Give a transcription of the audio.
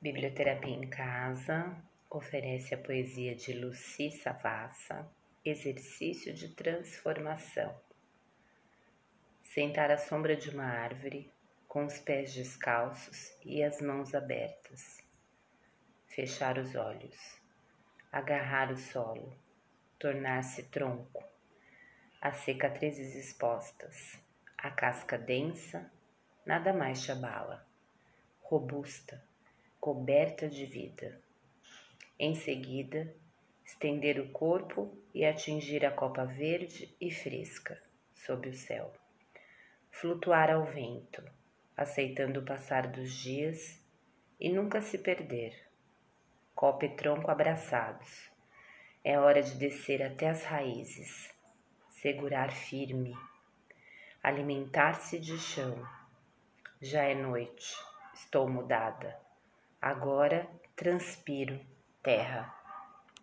Biblioterapia em Casa oferece a poesia de Luci Savassa, Exercício de Transformação. Sentar à sombra de uma árvore, com os pés descalços e as mãos abertas. Fechar os olhos, agarrar o solo, tornar-se tronco, as cicatrizes expostas, a casca densa, nada mais te abala, robusta coberta de vida. Em seguida, estender o corpo e atingir a copa verde e fresca sob o céu. Flutuar ao vento, aceitando o passar dos dias e nunca se perder. Copa e tronco abraçados. É hora de descer até as raízes, segurar firme, alimentar-se de chão. Já é noite, estou mudada Agora transpiro terra.